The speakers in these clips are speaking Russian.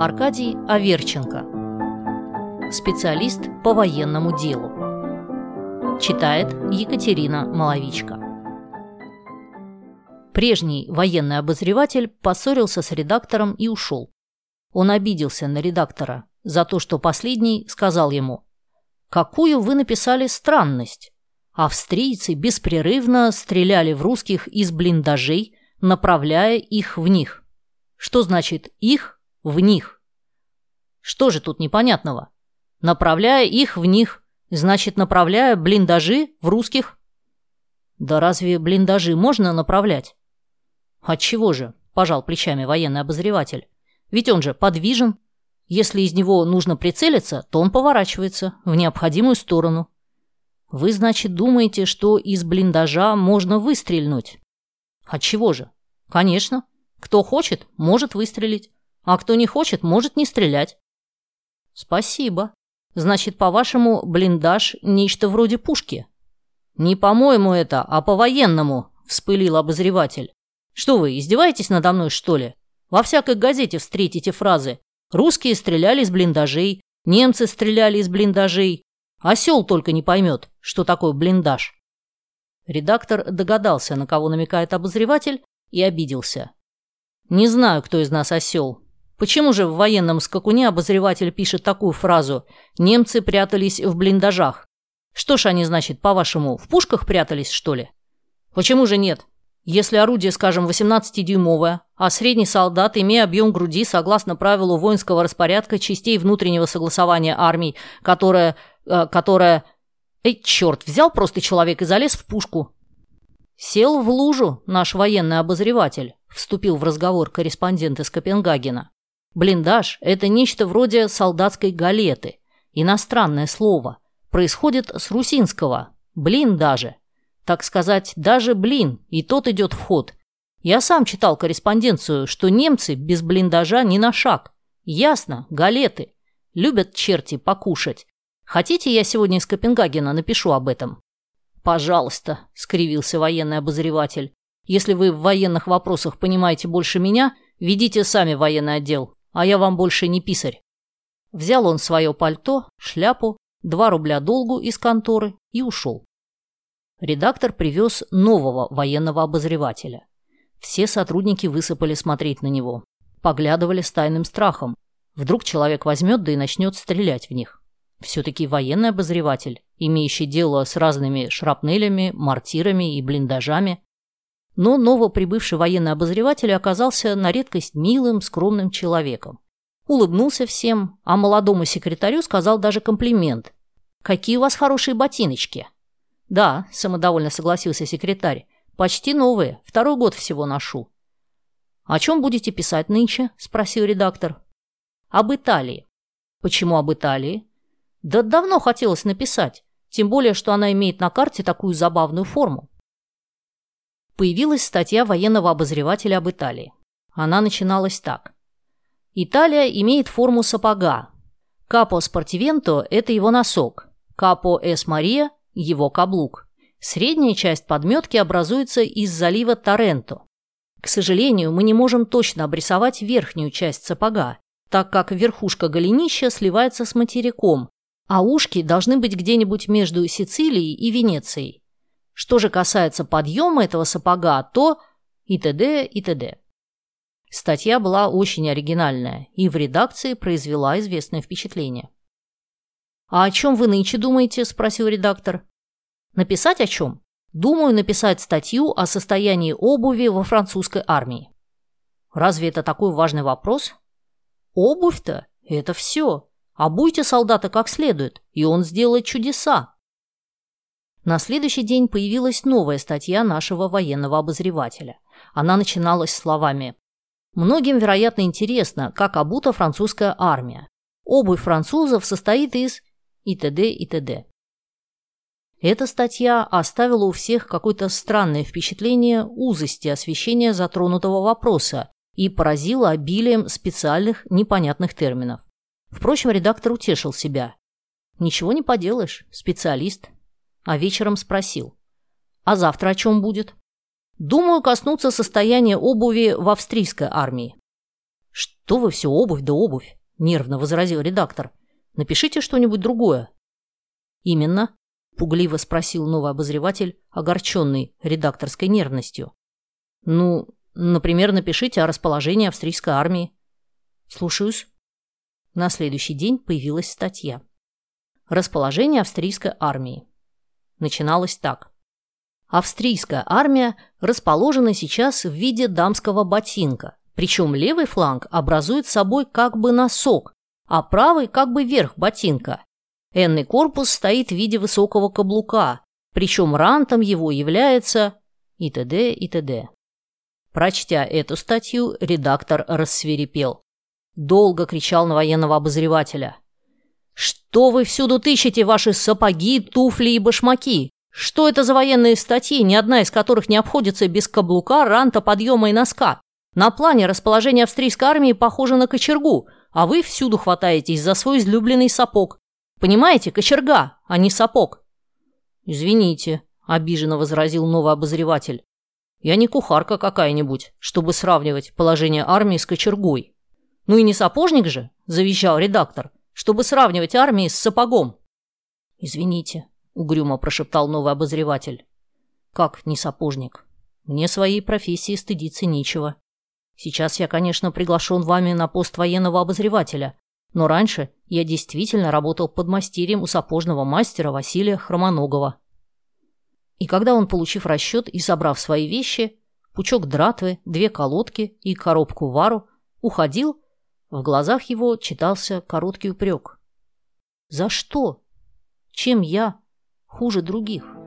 Аркадий Аверченко. Специалист по военному делу. Читает Екатерина Маловичка. Прежний военный обозреватель поссорился с редактором и ушел. Он обиделся на редактора за то, что последний сказал ему «Какую вы написали странность? Австрийцы беспрерывно стреляли в русских из блиндажей, направляя их в них. Что значит «их» в них? Что же тут непонятного? Направляя их в них, значит, направляя блиндажи в русских? Да разве блиндажи можно направлять? Отчего же, пожал плечами военный обозреватель. Ведь он же подвижен. Если из него нужно прицелиться, то он поворачивается в необходимую сторону. Вы, значит, думаете, что из блиндажа можно выстрельнуть? Отчего же? Конечно. Кто хочет, может выстрелить. А кто не хочет, может не стрелять. Спасибо. Значит, по-вашему, блиндаж – нечто вроде пушки? Не по-моему это, а по-военному, вспылил обозреватель. Что вы, издеваетесь надо мной, что ли? Во всякой газете встретите фразы «Русские стреляли из блиндажей», «Немцы стреляли из блиндажей». Осел только не поймет, что такое блиндаж. Редактор догадался, на кого намекает обозреватель, и обиделся. «Не знаю, кто из нас осел. Почему же в военном скакуне обозреватель пишет такую фразу «Немцы прятались в блиндажах»? Что ж они, значит, по-вашему, в пушках прятались, что ли? Почему же нет? Если орудие, скажем, 18-дюймовое, а средний солдат, имея объем груди, согласно правилу воинского распорядка частей внутреннего согласования армий, которая... Э, которая... Эй, черт, взял просто человек и залез в пушку. Сел в лужу наш военный обозреватель, вступил в разговор корреспондент из Копенгагена. Блиндаж – это нечто вроде солдатской галеты. Иностранное слово. Происходит с русинского. Блин даже. Так сказать, даже блин, и тот идет в ход. Я сам читал корреспонденцию, что немцы без блиндажа ни на шаг. Ясно, галеты. Любят черти покушать. Хотите, я сегодня из Копенгагена напишу об этом? Пожалуйста, скривился военный обозреватель. Если вы в военных вопросах понимаете больше меня, ведите сами военный отдел а я вам больше не писарь. Взял он свое пальто, шляпу, два рубля долгу из конторы и ушел. Редактор привез нового военного обозревателя. Все сотрудники высыпали смотреть на него. Поглядывали с тайным страхом. Вдруг человек возьмет да и начнет стрелять в них. Все-таки военный обозреватель, имеющий дело с разными шрапнелями, мортирами и блиндажами, но новоприбывший военный обозреватель оказался на редкость милым, скромным человеком. Улыбнулся всем, а молодому секретарю сказал даже комплимент. «Какие у вас хорошие ботиночки!» «Да», – самодовольно согласился секретарь, – «почти новые, второй год всего ношу». «О чем будете писать нынче?» – спросил редактор. «Об Италии». «Почему об Италии?» «Да давно хотелось написать, тем более, что она имеет на карте такую забавную форму появилась статья военного обозревателя об Италии. Она начиналась так. Италия имеет форму сапога. Капо спортивенто – это его носок. Капо эс Мария – его каблук. Средняя часть подметки образуется из залива Торренто. К сожалению, мы не можем точно обрисовать верхнюю часть сапога, так как верхушка голенища сливается с материком, а ушки должны быть где-нибудь между Сицилией и Венецией. Что же касается подъема этого сапога, то и т.д. и т.д. Статья была очень оригинальная и в редакции произвела известное впечатление. «А о чем вы нынче думаете?» – спросил редактор. «Написать о чем?» «Думаю написать статью о состоянии обуви во французской армии». «Разве это такой важный вопрос?» «Обувь-то – это все. Обуйте солдата как следует, и он сделает чудеса». На следующий день появилась новая статья нашего военного обозревателя. Она начиналась словами «Многим, вероятно, интересно, как обута французская армия. Обувь французов состоит из и т.д. и т.д. Эта статья оставила у всех какое-то странное впечатление узости освещения затронутого вопроса и поразила обилием специальных непонятных терминов. Впрочем, редактор утешил себя. Ничего не поделаешь, специалист, а вечером спросил. «А завтра о чем будет?» «Думаю коснуться состояния обуви в австрийской армии». «Что вы все обувь да обувь?» – нервно возразил редактор. «Напишите что-нибудь другое». «Именно?» – пугливо спросил новый обозреватель, огорченный редакторской нервностью. «Ну, например, напишите о расположении австрийской армии». «Слушаюсь». На следующий день появилась статья. Расположение австрийской армии. Начиналось так. Австрийская армия расположена сейчас в виде дамского ботинка, причем левый фланг образует собой как бы носок, а правый как бы верх ботинка. Энный корпус стоит в виде высокого каблука, причем рантом его является и т.д. и т.д. Прочтя эту статью, редактор рассверепел. Долго кричал на военного обозревателя. «Что вы всюду тыщете ваши сапоги, туфли и башмаки? Что это за военные статьи, ни одна из которых не обходится без каблука, ранта, подъема и носка? На плане расположение австрийской армии похоже на кочергу, а вы всюду хватаетесь за свой излюбленный сапог. Понимаете, кочерга, а не сапог». «Извините», – обиженно возразил новый обозреватель. «Я не кухарка какая-нибудь, чтобы сравнивать положение армии с кочергой». «Ну и не сапожник же», – завещал редактор, «чтобы сравнивать армии с сапогом». «Извините», – угрюмо прошептал новый обозреватель. «Как не сапожник? Мне своей профессии стыдиться нечего. Сейчас я, конечно, приглашен вами на пост военного обозревателя, но раньше я действительно работал под мастерьем у сапожного мастера Василия Хромоногова. И когда он, получив расчет и собрав свои вещи, пучок дратвы, две колодки и коробку вару, уходил, в глазах его читался короткий упрек. «За что? Чем я хуже других?»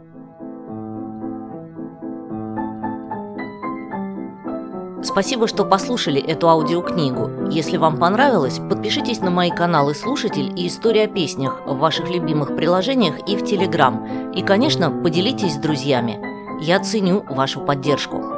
Спасибо, что послушали эту аудиокнигу. Если вам понравилось, подпишитесь на мои каналы «Слушатель» и «История о песнях» в ваших любимых приложениях и в Телеграм. И, конечно, поделитесь с друзьями. Я ценю вашу поддержку.